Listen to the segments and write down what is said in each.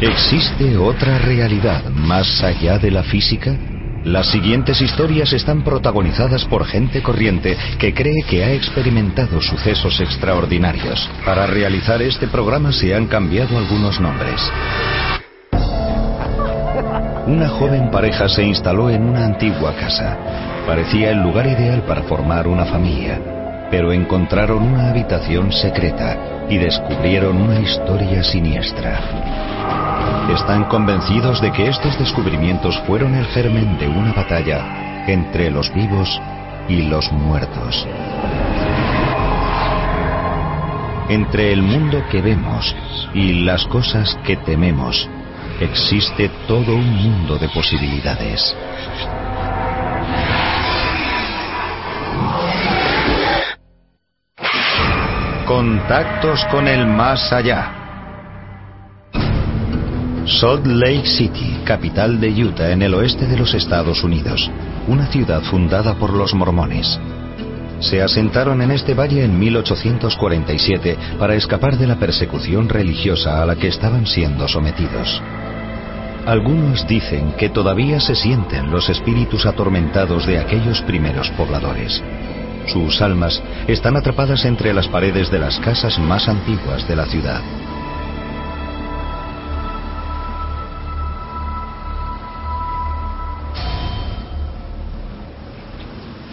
¿Existe otra realidad más allá de la física? Las siguientes historias están protagonizadas por gente corriente que cree que ha experimentado sucesos extraordinarios. Para realizar este programa se han cambiado algunos nombres. Una joven pareja se instaló en una antigua casa. Parecía el lugar ideal para formar una familia, pero encontraron una habitación secreta y descubrieron una historia siniestra. Están convencidos de que estos descubrimientos fueron el germen de una batalla entre los vivos y los muertos. Entre el mundo que vemos y las cosas que tememos, existe todo un mundo de posibilidades. Contactos con el más allá. Salt Lake City, capital de Utah en el oeste de los Estados Unidos, una ciudad fundada por los mormones. Se asentaron en este valle en 1847 para escapar de la persecución religiosa a la que estaban siendo sometidos. Algunos dicen que todavía se sienten los espíritus atormentados de aquellos primeros pobladores. Sus almas están atrapadas entre las paredes de las casas más antiguas de la ciudad.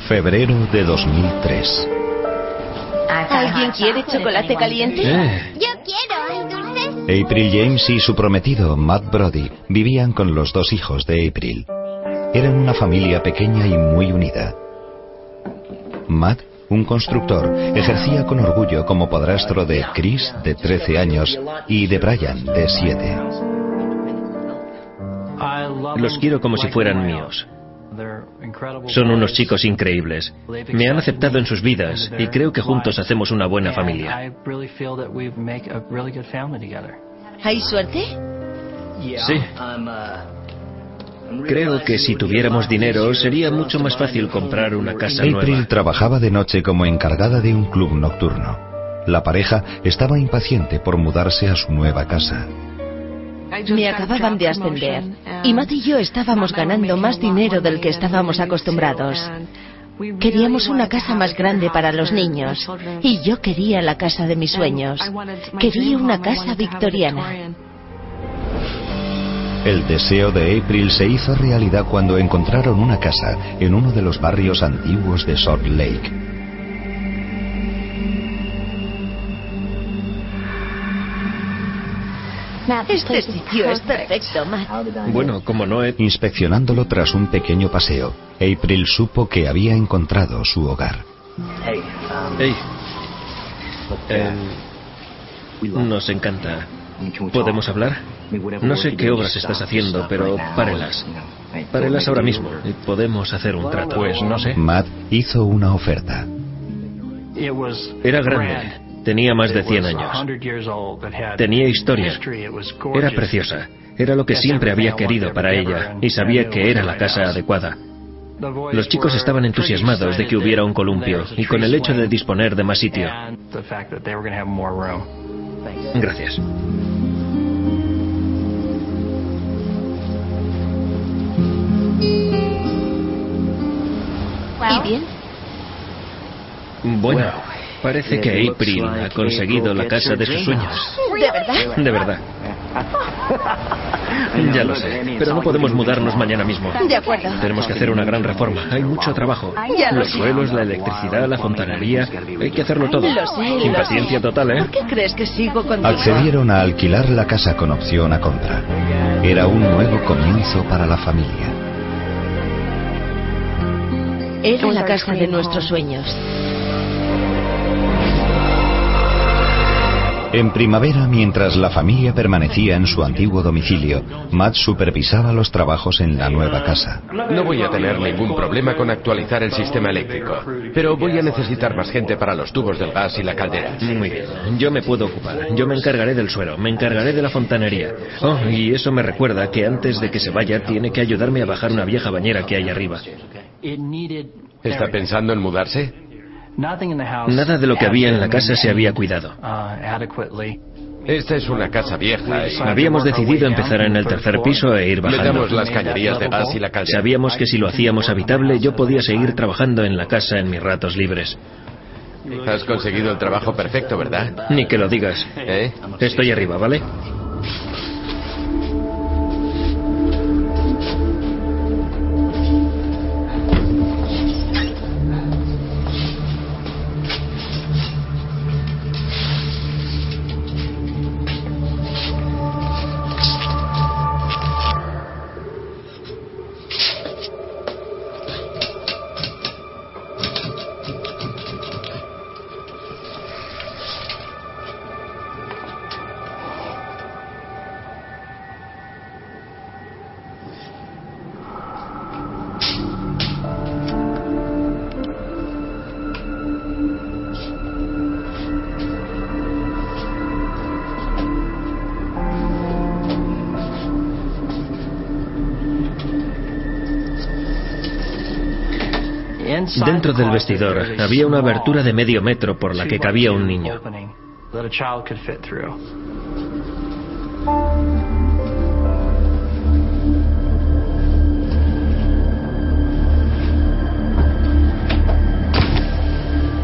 Febrero de 2003. ¿Alguien quiere chocolate caliente? Yo quiero, ¿hay dulces? April James y su prometido, Matt Brody, vivían con los dos hijos de April. Eran una familia pequeña y muy unida. Matt, un constructor, ejercía con orgullo como padrastro de Chris, de 13 años, y de Brian, de 7. Los quiero como si fueran míos. Son unos chicos increíbles. Me han aceptado en sus vidas y creo que juntos hacemos una buena familia. ¿Hay suerte? Sí. Creo que si tuviéramos dinero sería mucho más fácil comprar una casa April nueva. trabajaba de noche como encargada de un club nocturno. La pareja estaba impaciente por mudarse a su nueva casa. Me acababan de ascender y Matt y yo estábamos ganando más dinero del que estábamos acostumbrados. Queríamos una casa más grande para los niños y yo quería la casa de mis sueños. Quería una casa victoriana. El deseo de April se hizo realidad cuando encontraron una casa en uno de los barrios antiguos de Salt Lake. Este sitio es perfecto, Matt. Bueno, como no he... Inspeccionándolo tras un pequeño paseo, April supo que había encontrado su hogar. Hey. Em, nos encanta. ¿Podemos hablar? No sé qué obras estás haciendo, pero párelas. Párelas ahora mismo y podemos hacer un trato. Pues no sé. Matt hizo una oferta. Era grande. Tenía más de 100 años. Tenía historia. Era preciosa. Era lo que siempre había querido para ella y sabía que era la casa adecuada. Los chicos estaban entusiasmados de que hubiera un columpio y con el hecho de disponer de más sitio. Gracias. ¿Y bien? Bueno, parece que April ha conseguido la casa de sus sueños. ¿De verdad? De verdad. Ya lo sé, pero no podemos mudarnos mañana mismo. De acuerdo. Tenemos que hacer una gran reforma. Hay mucho trabajo. Ya lo Los sé. suelos, la electricidad, la fontanería. Hay que hacerlo todo. Lo sé, Impaciencia total, ¿eh? ¿Por qué crees que sigo contigo? Accedieron a alquilar la casa con opción a compra. Era un nuevo comienzo para la familia. Era la casa de nuestros sueños. En primavera, mientras la familia permanecía en su antiguo domicilio, Matt supervisaba los trabajos en la nueva casa. No voy a tener ningún problema con actualizar el sistema eléctrico, pero voy a necesitar más gente para los tubos del gas y la caldera. Muy bien, yo me puedo ocupar. Yo me encargaré del suelo, me encargaré de la fontanería. Oh, y eso me recuerda que antes de que se vaya tiene que ayudarme a bajar una vieja bañera que hay arriba. ¿Está pensando en mudarse? Nada de lo que había en la casa se había cuidado. Esta es una casa vieja. Habíamos decidido empezar en el tercer piso e ir bajando. Le damos las cañerías de gas y la caldera. Sabíamos que si lo hacíamos habitable yo podía seguir trabajando en la casa en mis ratos libres. Has conseguido el trabajo perfecto, ¿verdad? Ni que lo digas. ¿Eh? Estoy arriba, ¿vale? Dentro del vestidor había una abertura de medio metro por la que cabía un niño.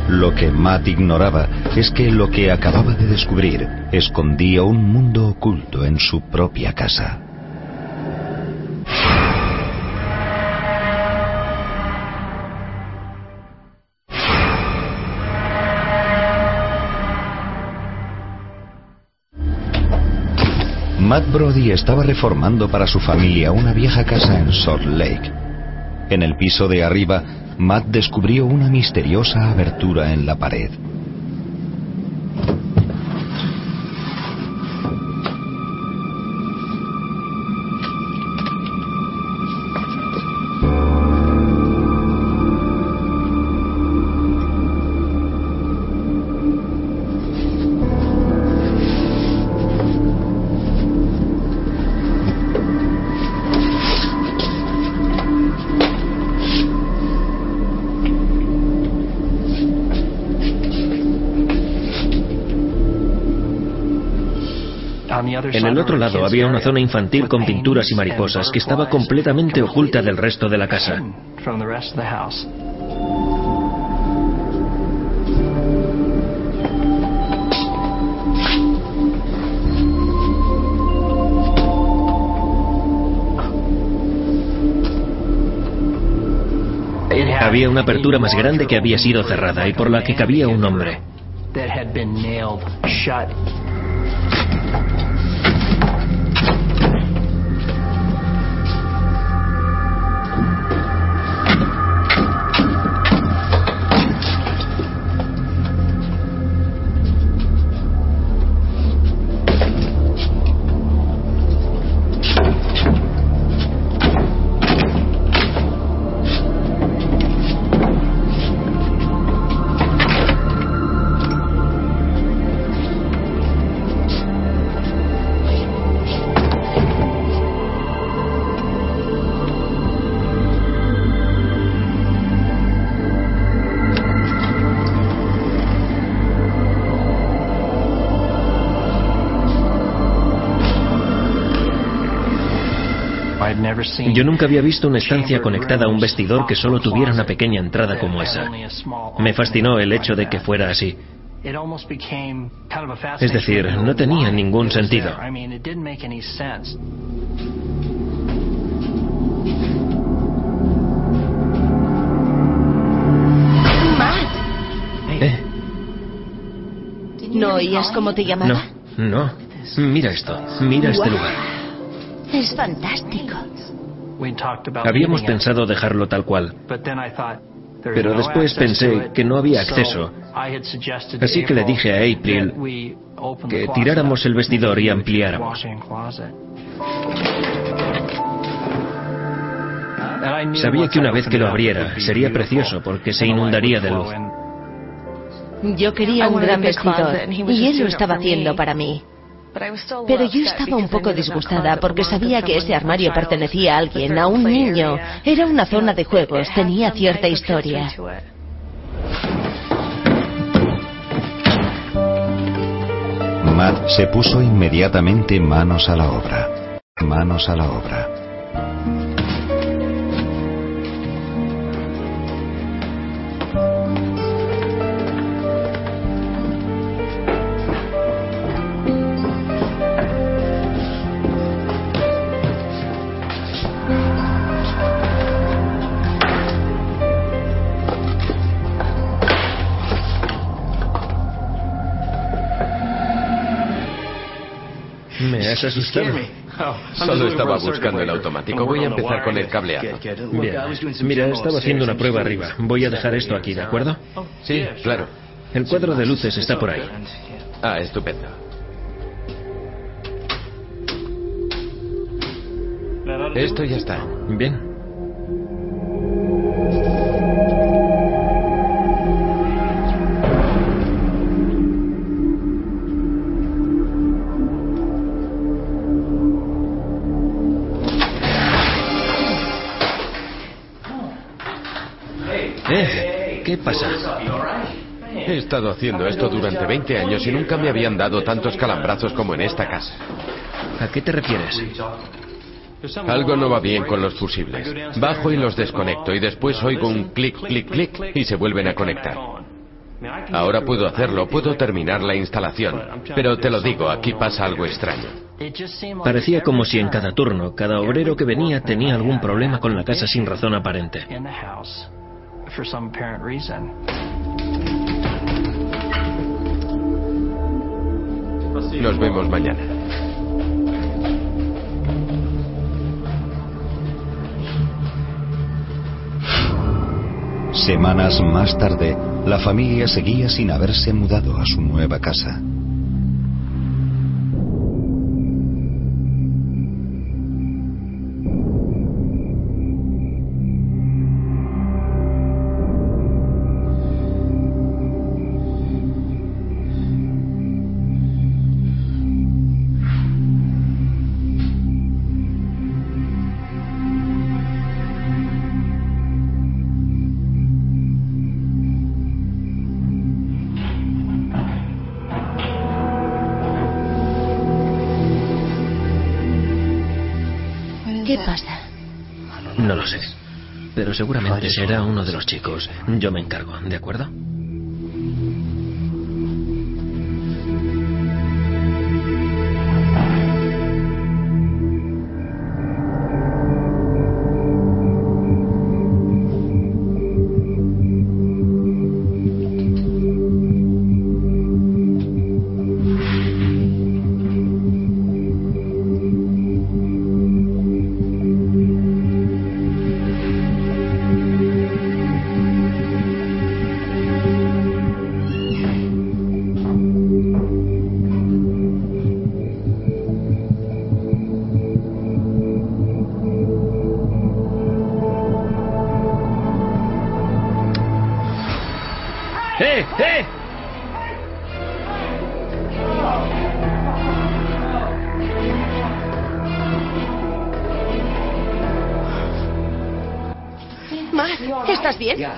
Lo que Matt ignoraba es que lo que acababa de descubrir escondía un mundo oculto en su propia casa. Matt Brody estaba reformando para su familia una vieja casa en Salt Lake. En el piso de arriba, Matt descubrió una misteriosa abertura en la pared. Había una zona infantil con pinturas y mariposas que estaba completamente oculta del resto de la casa. Había una apertura más grande que había sido cerrada y por la que cabía un hombre. Yo nunca había visto una estancia conectada a un vestidor que solo tuviera una pequeña entrada como esa. Me fascinó el hecho de que fuera así. Es decir, no tenía ningún sentido. ¿Eh? ¿No oías cómo te llamaba? No, no. Mira esto, mira este lugar. Es fantástico. Habíamos pensado dejarlo tal cual. Pero después pensé que no había acceso. Así que le dije a April que tiráramos el vestidor y ampliáramos. Sabía que una vez que lo abriera sería precioso porque se inundaría de luz. Yo quería un gran vestidor y él lo estaba haciendo para mí. Pero yo estaba un poco disgustada porque sabía que ese armario pertenecía a alguien, a un niño. Era una zona de juegos, tenía cierta historia. Matt se puso inmediatamente manos a la obra. Manos a la obra. Asustado. Oh, Solo estaba buscando el automático. Voy a empezar con el cableado. Bien. Mira, estaba haciendo una prueba arriba. Voy a dejar esto aquí, ¿de acuerdo? Sí, claro. El cuadro de luces está por ahí. Ah, estupendo. Esto ya está. Bien. ¿Qué pasa? He estado haciendo esto durante 20 años y nunca me habían dado tantos calambrazos como en esta casa. ¿A qué te refieres? Algo no va bien con los fusibles. Bajo y los desconecto y después oigo un clic, clic, clic y se vuelven a conectar. Ahora puedo hacerlo, puedo terminar la instalación. Pero te lo digo, aquí pasa algo extraño. Parecía como si en cada turno, cada obrero que venía tenía algún problema con la casa sin razón aparente. Nos vemos mañana. Semanas más tarde, la familia seguía sin haberse mudado a su nueva casa. Seguramente será uno de los chicos. Yo me encargo, ¿de acuerdo?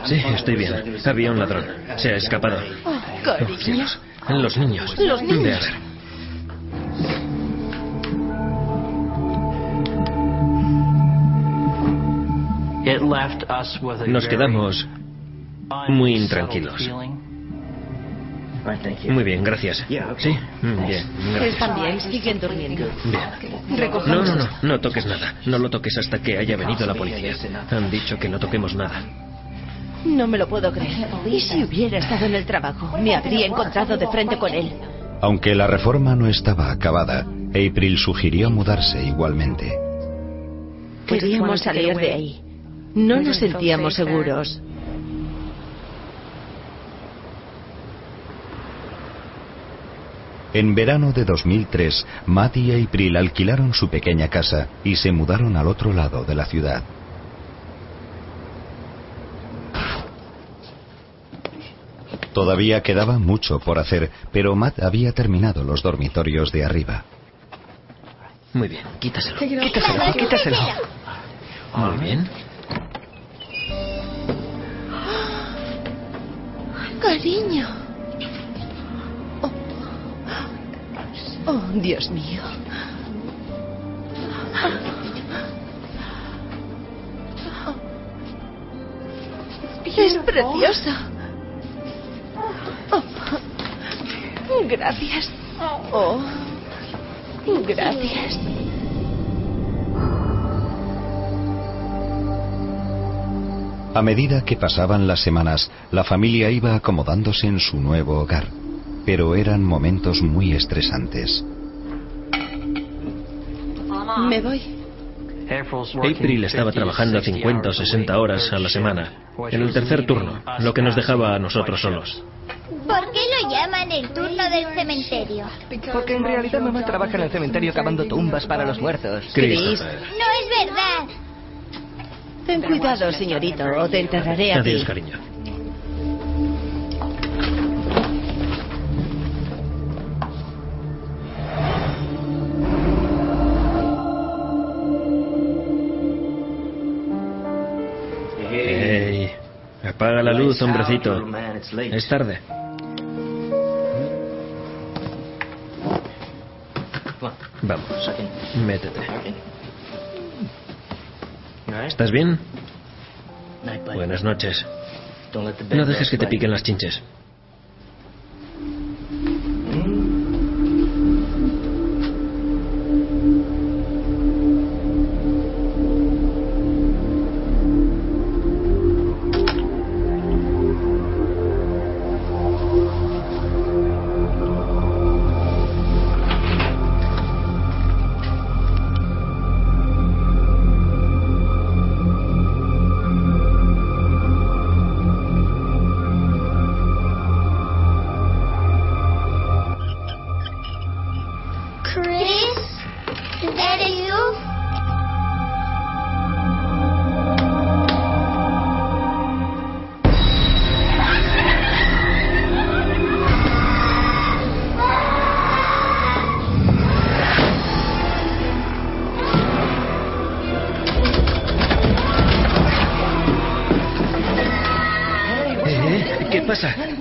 Sí, estoy bien. Había un ladrón. Se ha escapado. Oh. Los niños. Los niños. Nos quedamos muy intranquilos. Muy bien, gracias. Sí, mm, bien. Gracias. Bien, siguen durmiendo. Bien. No, no, no, no toques nada. No lo toques hasta que haya venido la policía. Han dicho que no toquemos nada. No me lo puedo creer. Y si hubiera estado en el trabajo, me habría encontrado de frente con él. Aunque la reforma no estaba acabada, April sugirió mudarse igualmente. Pues, Queríamos salir de ahí. No nos sentíamos seguros. En verano de 2003, Matt y April alquilaron su pequeña casa y se mudaron al otro lado de la ciudad. Todavía quedaba mucho por hacer, pero Matt había terminado los dormitorios de arriba. Muy bien, quítaselo. Quítaselo, quítaselo. Muy bien. Cariño. Oh, oh Dios mío. Es precioso. Gracias. Oh, gracias. A medida que pasaban las semanas, la familia iba acomodándose en su nuevo hogar, pero eran momentos muy estresantes. Me voy. April estaba trabajando 50 o 60 horas a la semana, en el tercer turno, lo que nos dejaba a nosotros solos. ¿Por qué llaman el turno del cementerio? Porque en realidad mamá trabaja en el cementerio cavando tumbas para los muertos. Chris. No es verdad. Ten cuidado, señorito, o te enterraré a Adiós, cariño. Hey, apaga la luz, hombrecito. Es tarde. Vamos, métete. ¿Estás bien? Buenas noches. No dejes que te piquen las chinches.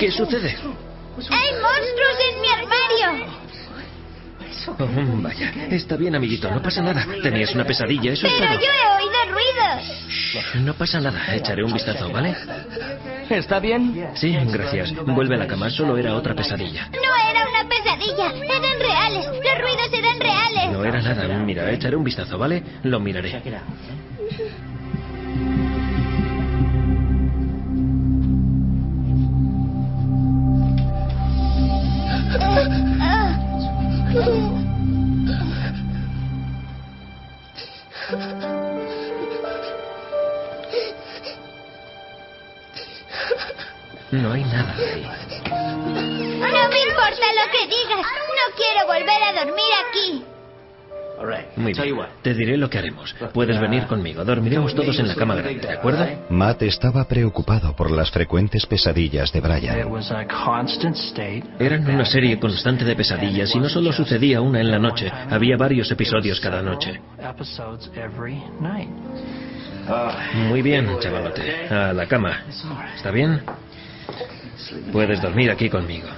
¿Qué sucede? ¡Hay monstruos en mi armario! Oh, vaya, está bien, amiguito, no pasa nada. Tenías una pesadilla, eso Pero es todo. yo he oído ruidos. No pasa nada, echaré un vistazo, ¿vale? ¿Está bien? Sí, gracias. Vuelve a la cama, solo era otra pesadilla. No era una pesadilla, eran reales. Los ruidos eran reales. No era nada, mira, echaré un vistazo, ¿vale? Lo miraré. No hay nada ahí. No me importa lo que digas. No quiero volver a dormir aquí. Muy bien. Te diré lo que haremos. Puedes venir conmigo. Dormiremos todos en la cama grande, ¿de acuerdo? Matt estaba preocupado por las frecuentes pesadillas de Brian. Eran una serie constante de pesadillas y no solo sucedía una en la noche, había varios episodios cada noche. Muy bien, chavalote. A la cama. ¿Está bien? Puedes dormir aquí conmigo.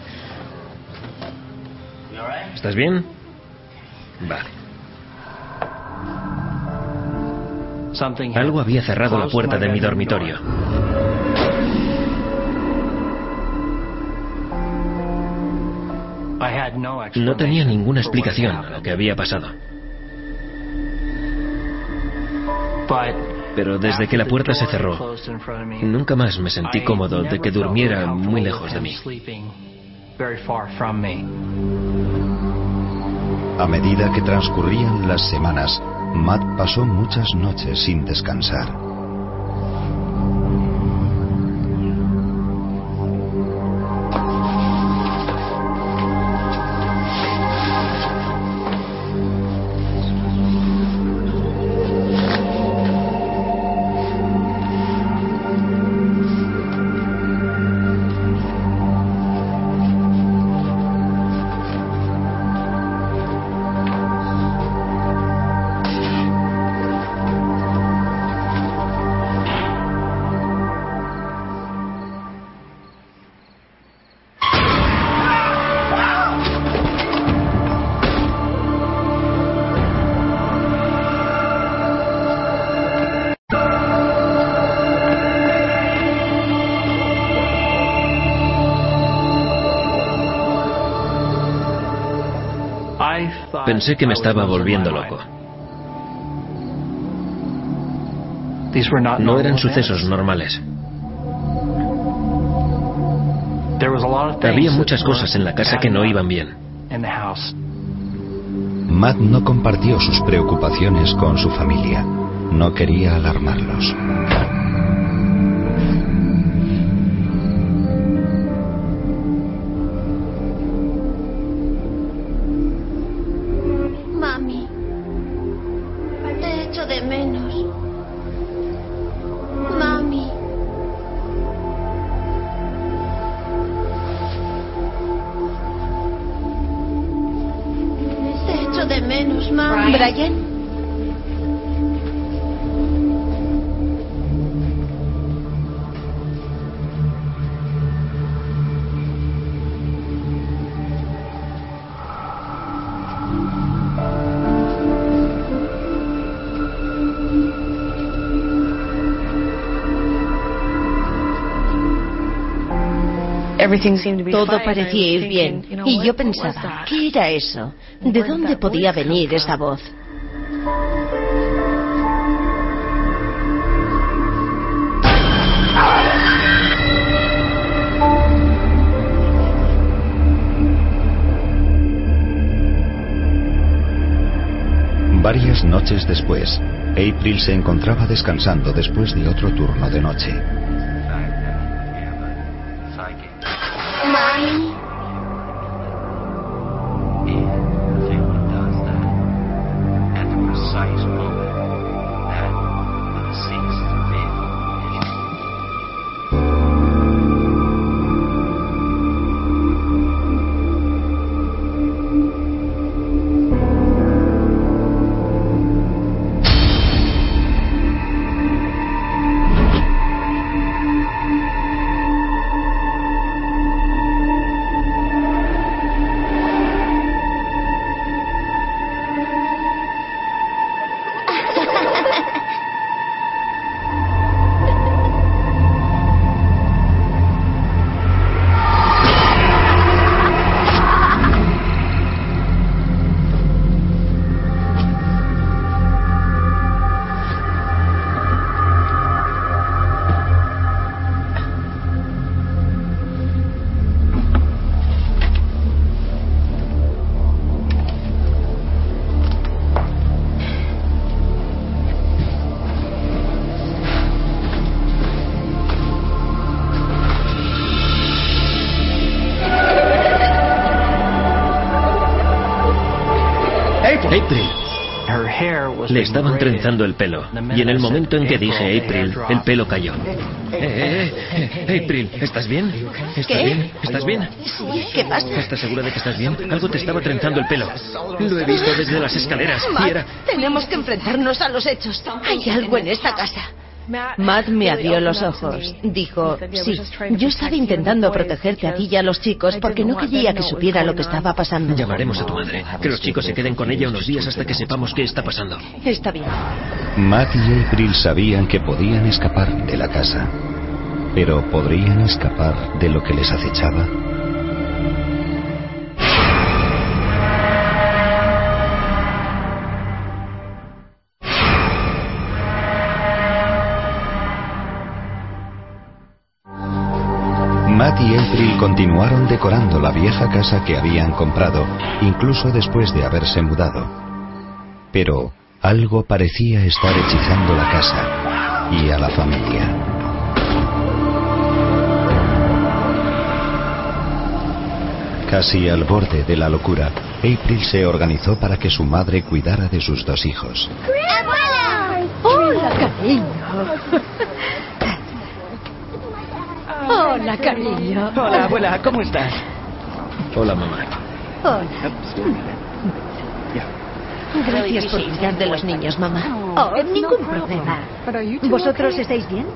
¿Estás bien? Vale. Algo había cerrado la puerta de mi dormitorio. No tenía ninguna explicación a lo que había pasado. Pero desde que la puerta se cerró, nunca más me sentí cómodo de que durmiera muy lejos de mí. A medida que transcurrían las semanas, Matt pasó muchas noches sin descansar. Pensé que me estaba volviendo loco. No eran sucesos normales. Había muchas cosas en la casa que no iban bien. Matt no compartió sus preocupaciones con su familia. No quería alarmarlos. Todo parecía ir bien. Y yo pensaba, ¿qué era eso? ¿De dónde podía venir esa voz? Varias noches después, April se encontraba descansando después de otro turno de noche. Le estaban trenzando el pelo. Y en el momento en que dije April, el pelo cayó. Eh, eh, eh, April, ¿estás bien? ¿Estás ¿Qué? bien? ¿Estás bien? Sí, ¿qué pasa? ¿Estás segura de que estás bien? Algo te estaba trenzando el pelo. Lo he visto desde las escaleras. Matt, Y era... tenemos que enfrentarnos a los hechos. Hay algo en esta casa. Matt me abrió los ojos. Dijo, sí, yo estaba intentando protegerte a ti y a los chicos porque no quería que supiera lo que estaba pasando. Llamaremos a tu madre. Que los chicos se queden con ella unos días hasta que sepamos qué está pasando. Está bien. Matt y April sabían que podían escapar de la casa. Pero ¿podrían escapar de lo que les acechaba? Matt y April continuaron decorando la vieja casa que habían comprado, incluso después de haberse mudado. Pero algo parecía estar hechizando la casa y a la familia. Casi al borde de la locura, April se organizó para que su madre cuidara de sus dos hijos. ¡Abuela! Hola, cariño. Hola, cariño. Hola, abuela, ¿cómo estás? Hola, mamá. Hola. Gracias por cuidar de los niños, mamá. Oh, ningún problema. ¿Vosotros estáis bien?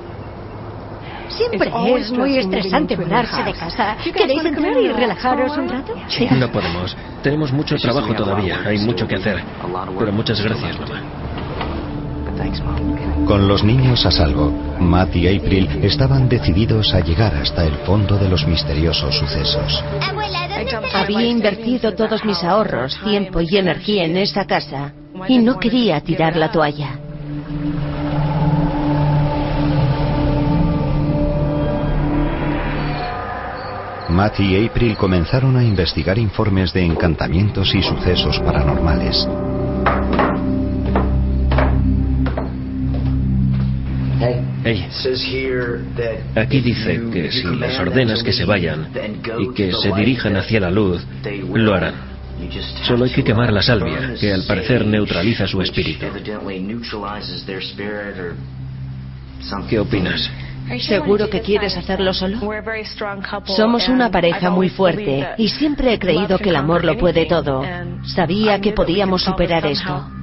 Siempre es muy estresante mudarse de casa. ¿Queréis entrar y relajaros un rato? No podemos. Tenemos mucho trabajo todavía. Hay mucho que hacer. Pero muchas gracias, mamá. Con los niños a salvo, Matt y April estaban decididos a llegar hasta el fondo de los misteriosos sucesos. Había invertido todos mis ahorros, tiempo y energía en esa casa y no quería tirar la toalla. Matt y April comenzaron a investigar informes de encantamientos y sucesos paranormales. Hey, aquí dice que si les ordenas que se vayan y que se dirijan hacia la luz, lo harán. Solo hay que quemar la salvia, que al parecer neutraliza su espíritu. ¿Qué opinas? ¿Seguro que quieres hacerlo solo? Somos una pareja muy fuerte y siempre he creído que el amor lo puede todo. Sabía que podíamos superar esto.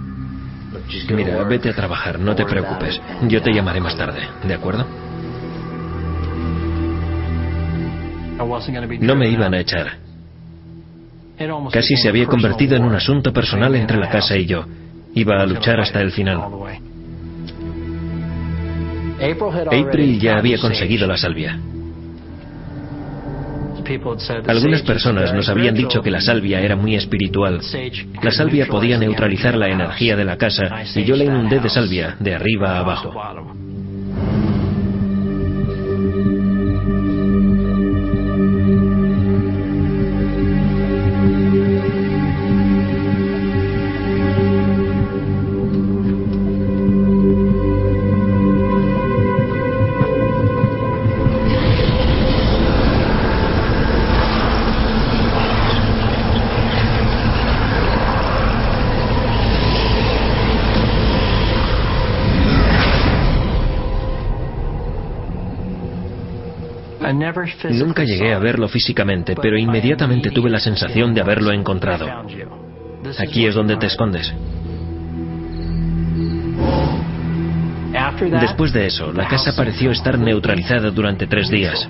Mira, vete a trabajar, no te preocupes. Yo te llamaré más tarde, ¿de acuerdo? No me iban a echar. Casi se había convertido en un asunto personal entre la casa y yo. Iba a luchar hasta el final. April ya había conseguido la salvia. Algunas personas nos habían dicho que la salvia era muy espiritual. La salvia podía neutralizar la energía de la casa y yo la inundé de salvia de arriba a abajo. Nunca llegué a verlo físicamente, pero inmediatamente tuve la sensación de haberlo encontrado. Aquí es donde te escondes. Después de eso, la casa pareció estar neutralizada durante tres días.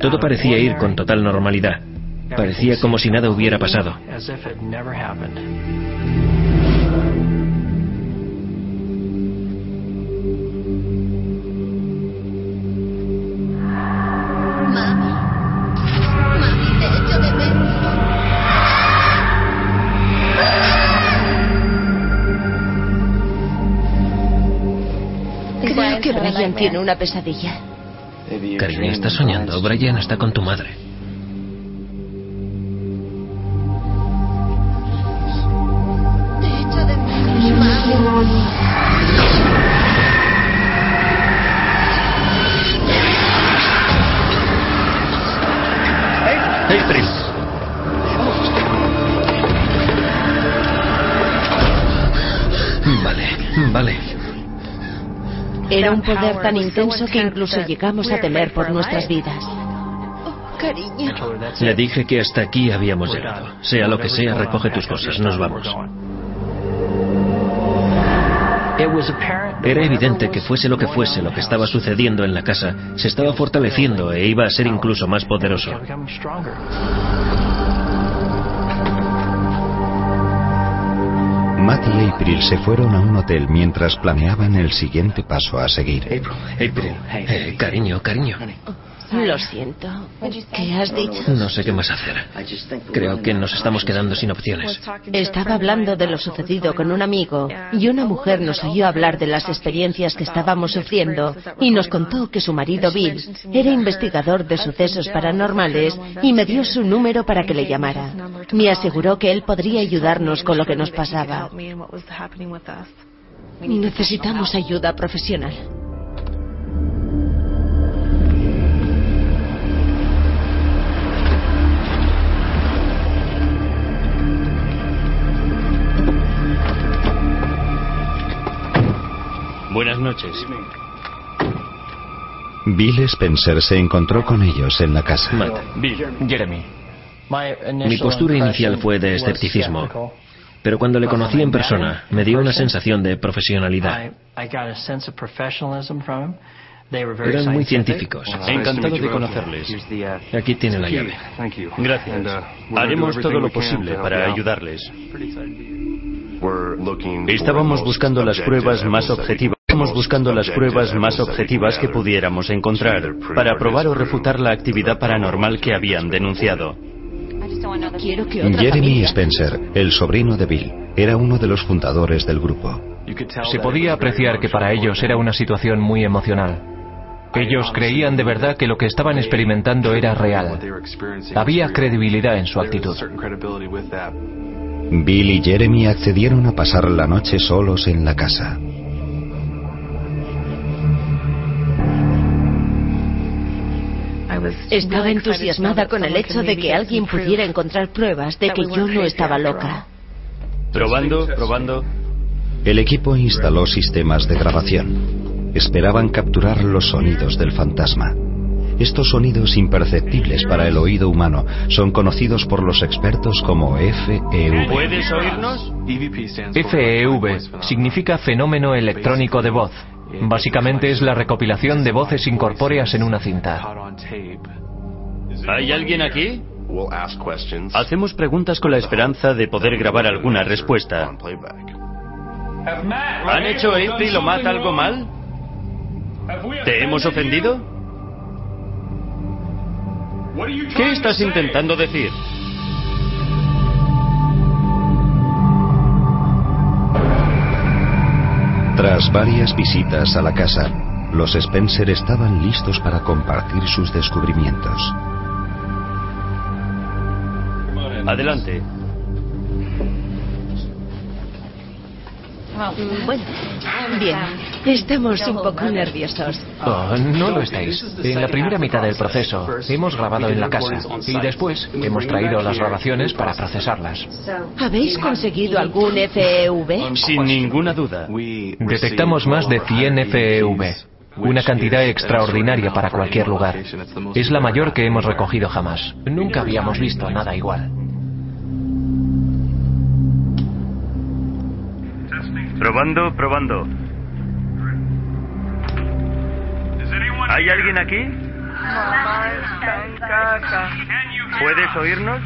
Todo parecía ir con total normalidad. Parecía como si nada hubiera pasado. Brian tiene una pesadilla. Cariño, estás soñando. Brian está con tu madre. Era un poder tan intenso que incluso llegamos a temer por nuestras vidas. Cariño. Le dije que hasta aquí habíamos llegado. Sea lo que sea, recoge tus cosas. Nos vamos. Era evidente que fuese lo que fuese lo que estaba sucediendo en la casa, se estaba fortaleciendo e iba a ser incluso más poderoso. Matt y April se fueron a un hotel mientras planeaban el siguiente paso a seguir. April, eh, cariño, cariño. Lo siento. ¿Qué has dicho? No sé qué más hacer. Creo que nos estamos quedando sin opciones. Estaba hablando de lo sucedido con un amigo y una mujer nos oyó hablar de las experiencias que estábamos sufriendo y nos contó que su marido Bill era investigador de sucesos paranormales y me dio su número para que le llamara. Me aseguró que él podría ayudarnos con lo que nos pasaba. Necesitamos ayuda profesional. Buenas noches. Bill Spencer se encontró con ellos en la casa. Matt, Jeremy. Mi postura inicial fue de escepticismo, pero cuando le conocí en persona me dio una sensación de profesionalidad. Eran muy científicos. Encantado de conocerles. Aquí tiene la llave. Gracias. Haremos todo lo posible para ayudarles. Estábamos buscando las pruebas más objetivas. Estábamos buscando las pruebas más objetivas que pudiéramos encontrar para probar o refutar la actividad paranormal que habían denunciado. Jeremy Spencer, el sobrino de Bill, era uno de los fundadores del grupo. Se podía apreciar que para ellos era una situación muy emocional. Ellos creían de verdad que lo que estaban experimentando era real. Había credibilidad en su actitud. Bill y Jeremy accedieron a pasar la noche solos en la casa. Estaba entusiasmada con el hecho de que alguien pudiera encontrar pruebas de que yo no estaba loca. Probando, probando. El equipo instaló sistemas de grabación. Esperaban capturar los sonidos del fantasma. Estos sonidos imperceptibles para el oído humano son conocidos por los expertos como FEV. ¿Puedes oírnos? FEV significa fenómeno electrónico de voz. Básicamente es la recopilación de voces incorpóreas en una cinta. ¿Hay alguien aquí? Hacemos preguntas con la esperanza de poder grabar alguna respuesta. ¿Han hecho April o Matt algo mal? ¿Te hemos ofendido? ¿Qué estás intentando decir? Tras varias visitas a la casa, los Spencer estaban listos para compartir sus descubrimientos. Adelante. Bueno, bien. Estamos un poco nerviosos. Oh, no lo estáis. En la primera mitad del proceso hemos grabado en la casa y después hemos traído las grabaciones para procesarlas. ¿Habéis conseguido algún FEV? Sin ninguna duda. Detectamos más de 100 FEV. Una cantidad extraordinaria para cualquier lugar. Es la mayor que hemos recogido jamás. Nunca habíamos visto nada igual. Probando, probando. ¿Hay alguien aquí? ¿Puedes oírnos?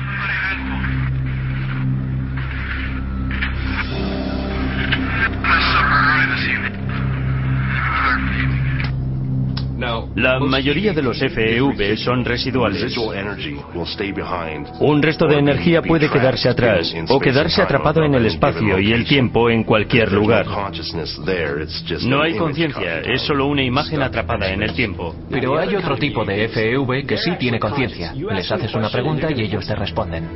La mayoría de los FEV son residuales. Un resto de energía puede quedarse atrás o quedarse atrapado en el espacio y el tiempo en cualquier lugar. No hay conciencia, es solo una imagen atrapada en el tiempo. Pero hay otro tipo de FEV que sí tiene conciencia. Les haces una pregunta y ellos te responden.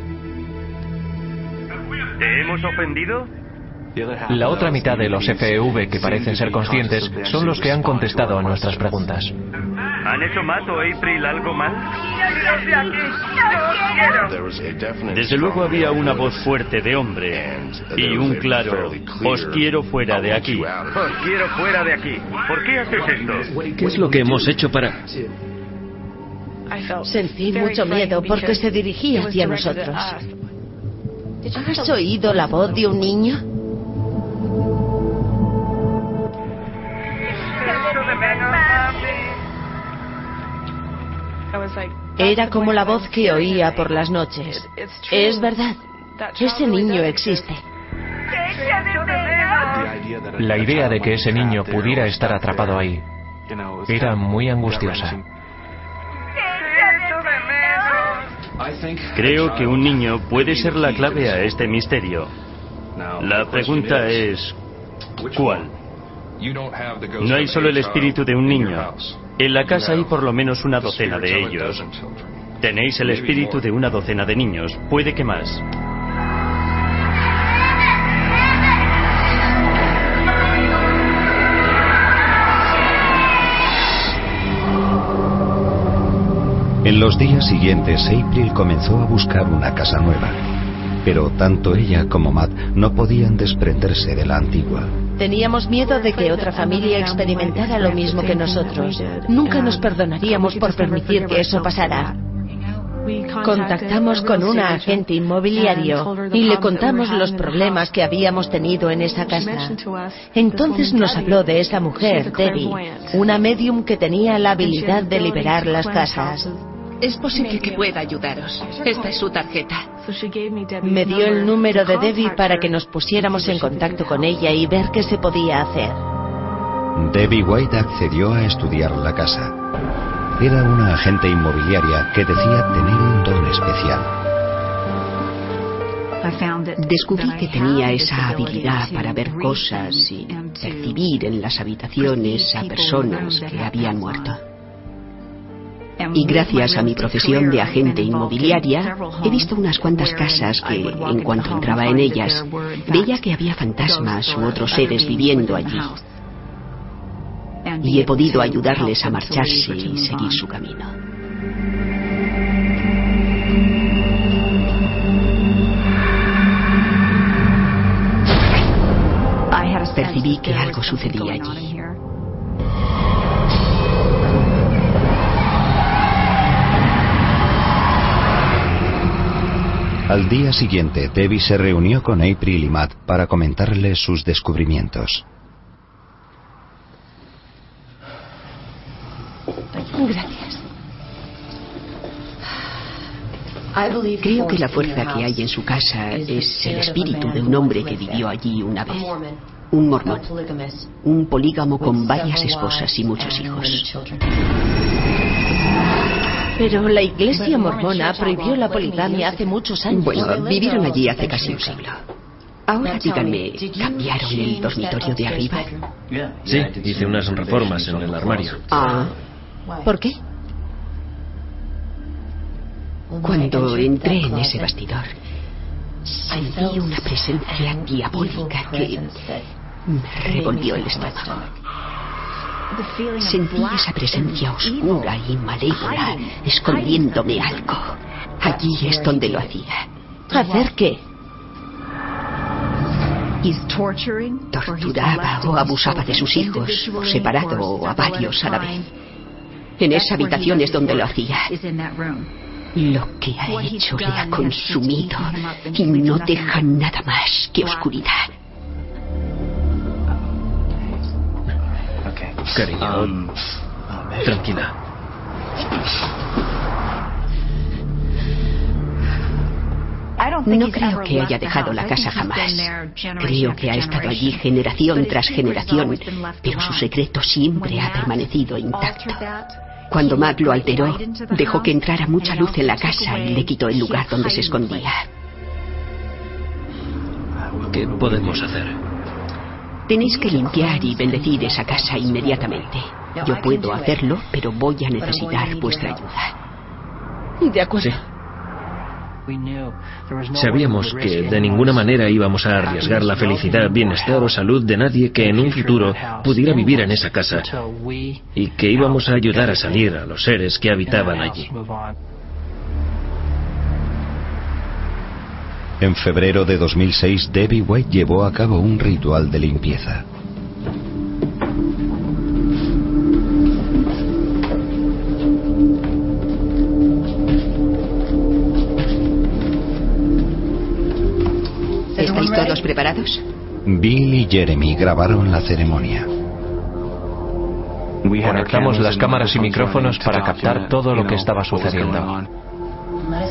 ¿Te hemos ofendido? La otra mitad de los FEV que parecen ser conscientes son los que han contestado a nuestras preguntas. ¿Han hecho Matt o April algo mal? Desde luego había una voz fuerte de hombre y un claro, os quiero fuera de aquí. Os quiero fuera de aquí. ¿Por qué haces esto? ¿Qué es lo que hemos hecho para...? Sentí mucho miedo porque se dirigía hacia nosotros. ¿Has oído la voz de un niño? Era como la voz que oía por las noches. Es verdad, ese niño existe. La idea de que ese niño pudiera estar atrapado ahí era muy angustiosa. Creo que un niño puede ser la clave a este misterio. La pregunta es, ¿cuál? No hay solo el espíritu de un niño. En la casa hay por lo menos una docena de ellos. Tenéis el espíritu de una docena de niños, puede que más. En los días siguientes, April comenzó a buscar una casa nueva. Pero tanto ella como Matt no podían desprenderse de la antigua. Teníamos miedo de que otra familia experimentara lo mismo que nosotros. Nunca nos perdonaríamos por permitir que eso pasara. Contactamos con un agente inmobiliario y le contamos los problemas que habíamos tenido en esa casa. Entonces nos habló de esa mujer, Debbie, una medium que tenía la habilidad de liberar las casas. Es posible que pueda ayudaros. Esta es su tarjeta. Me dio el número de Debbie para que nos pusiéramos en contacto con ella y ver qué se podía hacer. Debbie White accedió a estudiar la casa. Era una agente inmobiliaria que decía tener un don especial. Descubrí que tenía esa habilidad para ver cosas y percibir en las habitaciones a personas que habían muerto. Y gracias a mi profesión de agente inmobiliaria, he visto unas cuantas casas que, en cuanto entraba en ellas, veía que había fantasmas u otros seres viviendo allí. Y he podido ayudarles a marcharse y seguir su camino. Percibí que algo sucedía allí. Al día siguiente, Debbie se reunió con April y Matt para comentarles sus descubrimientos. Gracias. Creo que la fuerza que hay en su casa es el espíritu de un hombre que vivió allí una vez. Un mormón. Un polígamo con varias esposas y muchos hijos. Pero la iglesia mormona prohibió la poligamia hace muchos años. Bueno, vivieron allí hace casi un siglo. Ahora díganme, ¿cambiaron el dormitorio de arriba? Sí, hice unas reformas en el armario. Ah, ¿por qué? Cuando entré en ese bastidor, sentí una presencia diabólica que me revolvió el estómago. Sentí esa presencia oscura y malévola escondiéndome algo. Allí es donde lo hacía. ¿Hacer qué? Torturaba o abusaba de sus hijos, o separado o a varios a la vez. En esa habitación es donde lo hacía. Lo que ha hecho le ha consumido y no deja nada más que oscuridad. Cariño, tranquila. No creo que haya dejado la casa jamás. Creo que ha estado allí generación tras generación, pero su secreto siempre ha permanecido intacto. Cuando Matt lo alteró, dejó que entrara mucha luz en la casa y le quitó el lugar donde se escondía. ¿Qué podemos hacer? Tenéis que limpiar y bendecir esa casa inmediatamente. Yo puedo hacerlo, pero voy a necesitar vuestra ayuda. De acuerdo. Sabíamos que de ninguna manera íbamos a arriesgar la felicidad, bienestar o salud de nadie que en un futuro pudiera vivir en esa casa y que íbamos a ayudar a salir a los seres que habitaban allí. En febrero de 2006, Debbie White llevó a cabo un ritual de limpieza. ¿Estáis todos preparados? Bill y Jeremy grabaron la ceremonia. Conectamos las cámaras y micrófonos para captar todo lo que estaba sucediendo.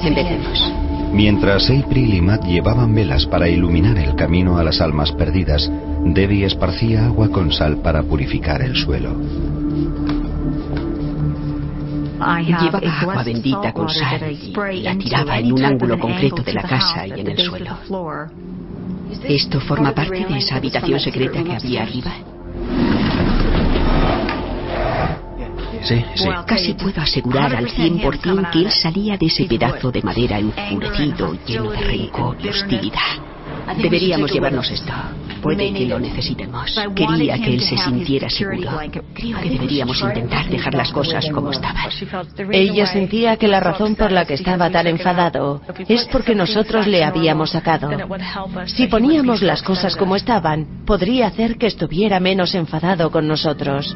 Empecemos. Mientras April y Matt llevaban velas para iluminar el camino a las almas perdidas, Debbie esparcía agua con sal para purificar el suelo. Llevaba agua bendita con sal y la tiraba en un ángulo concreto de la casa y en el suelo. ¿Esto forma parte de esa habitación secreta que había arriba? Sí, sí. Casi puedo asegurar al 100% que él salía de ese pedazo de madera enfurecido, lleno de rencor y hostilidad. Deberíamos llevarnos esto. Puede que lo necesitemos. Quería que él se sintiera seguro. Creo que deberíamos intentar dejar las cosas como estaban. Ella sentía que la razón por la que estaba tan enfadado es porque nosotros le habíamos sacado. Si poníamos las cosas como estaban, podría hacer que estuviera menos enfadado con nosotros.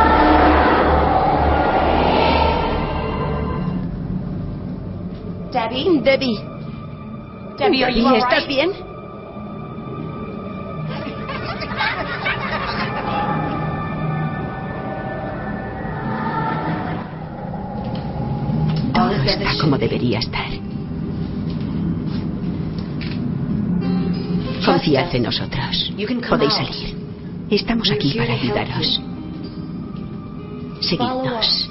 Debbie, Debbie. Debbie, ¿estás bien? Todo está como debería estar. Confiad en nosotros. Podéis salir. Estamos aquí para ayudaros. Seguidnos.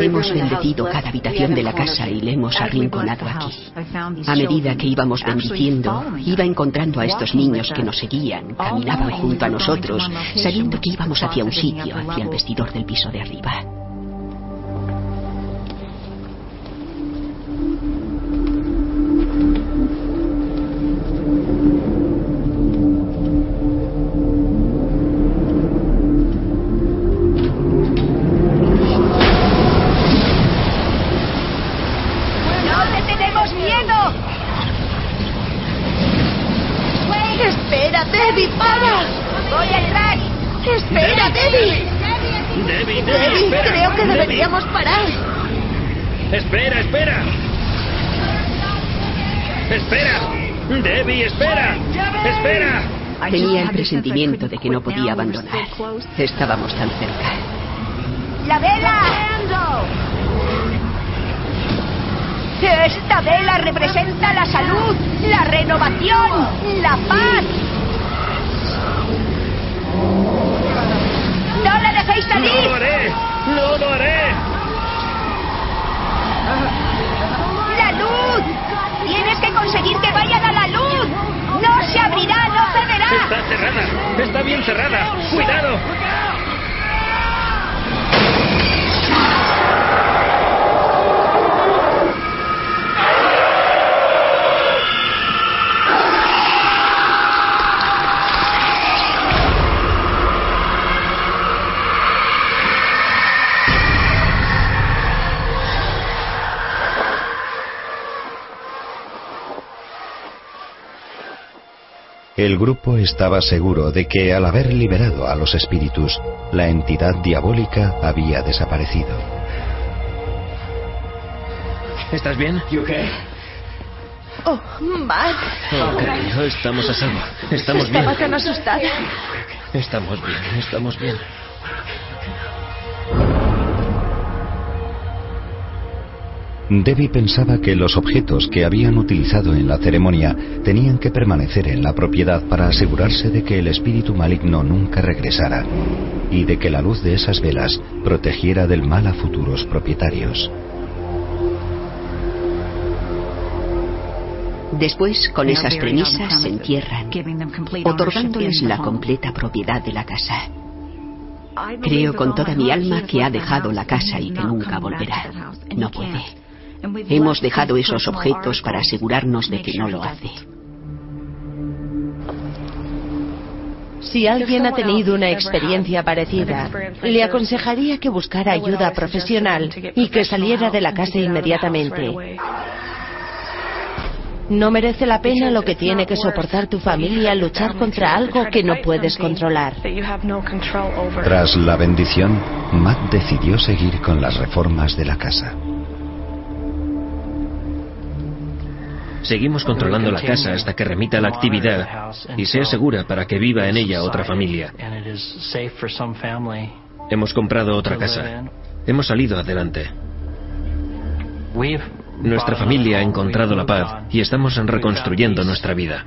Hemos bendecido cada habitación de la casa y le hemos arrinconado aquí. A medida que íbamos bendiciendo, iba encontrando a estos niños que nos seguían, caminaban junto a nosotros, sabiendo que íbamos hacia un sitio, hacia el vestidor del piso de arriba. Tenía el presentimiento de que no podía abandonar. Estábamos tan cerca. ¡La vela! Esta vela representa la salud, la renovación, la paz. ¡No la dejéis salir! ¡No lo haré! ¡No lo haré! ¡La luz! ¡Tienes que conseguir que vayan a la luz! ¡No se abrirá! ¡No se verá! Está cerrada. Está bien cerrada. Cuidado. El grupo estaba seguro de que al haber liberado a los espíritus, la entidad diabólica había desaparecido. ¿Estás bien? Oh, Matt. Ok, estamos a salvo. Estamos bien. Estaba tan asustada. Estamos bien, estamos bien. Debbie pensaba que los objetos que habían utilizado en la ceremonia tenían que permanecer en la propiedad para asegurarse de que el espíritu maligno nunca regresara y de que la luz de esas velas protegiera del mal a futuros propietarios. Después, con esas premisas, se entierran, otorgándoles la completa propiedad de la casa. Creo con toda mi alma que ha dejado la casa y que nunca volverá. No puede. Hemos dejado esos objetos para asegurarnos de que no lo hace. Si alguien ha tenido una experiencia parecida, le aconsejaría que buscara ayuda profesional y que saliera de la casa inmediatamente. No merece la pena lo que tiene que soportar tu familia al luchar contra algo que no puedes controlar. Tras la bendición, Matt decidió seguir con las reformas de la casa. Seguimos controlando la casa hasta que remita la actividad y sea segura para que viva en ella otra familia. Hemos comprado otra casa. Hemos salido adelante. Nuestra familia ha encontrado la paz y estamos reconstruyendo nuestra vida.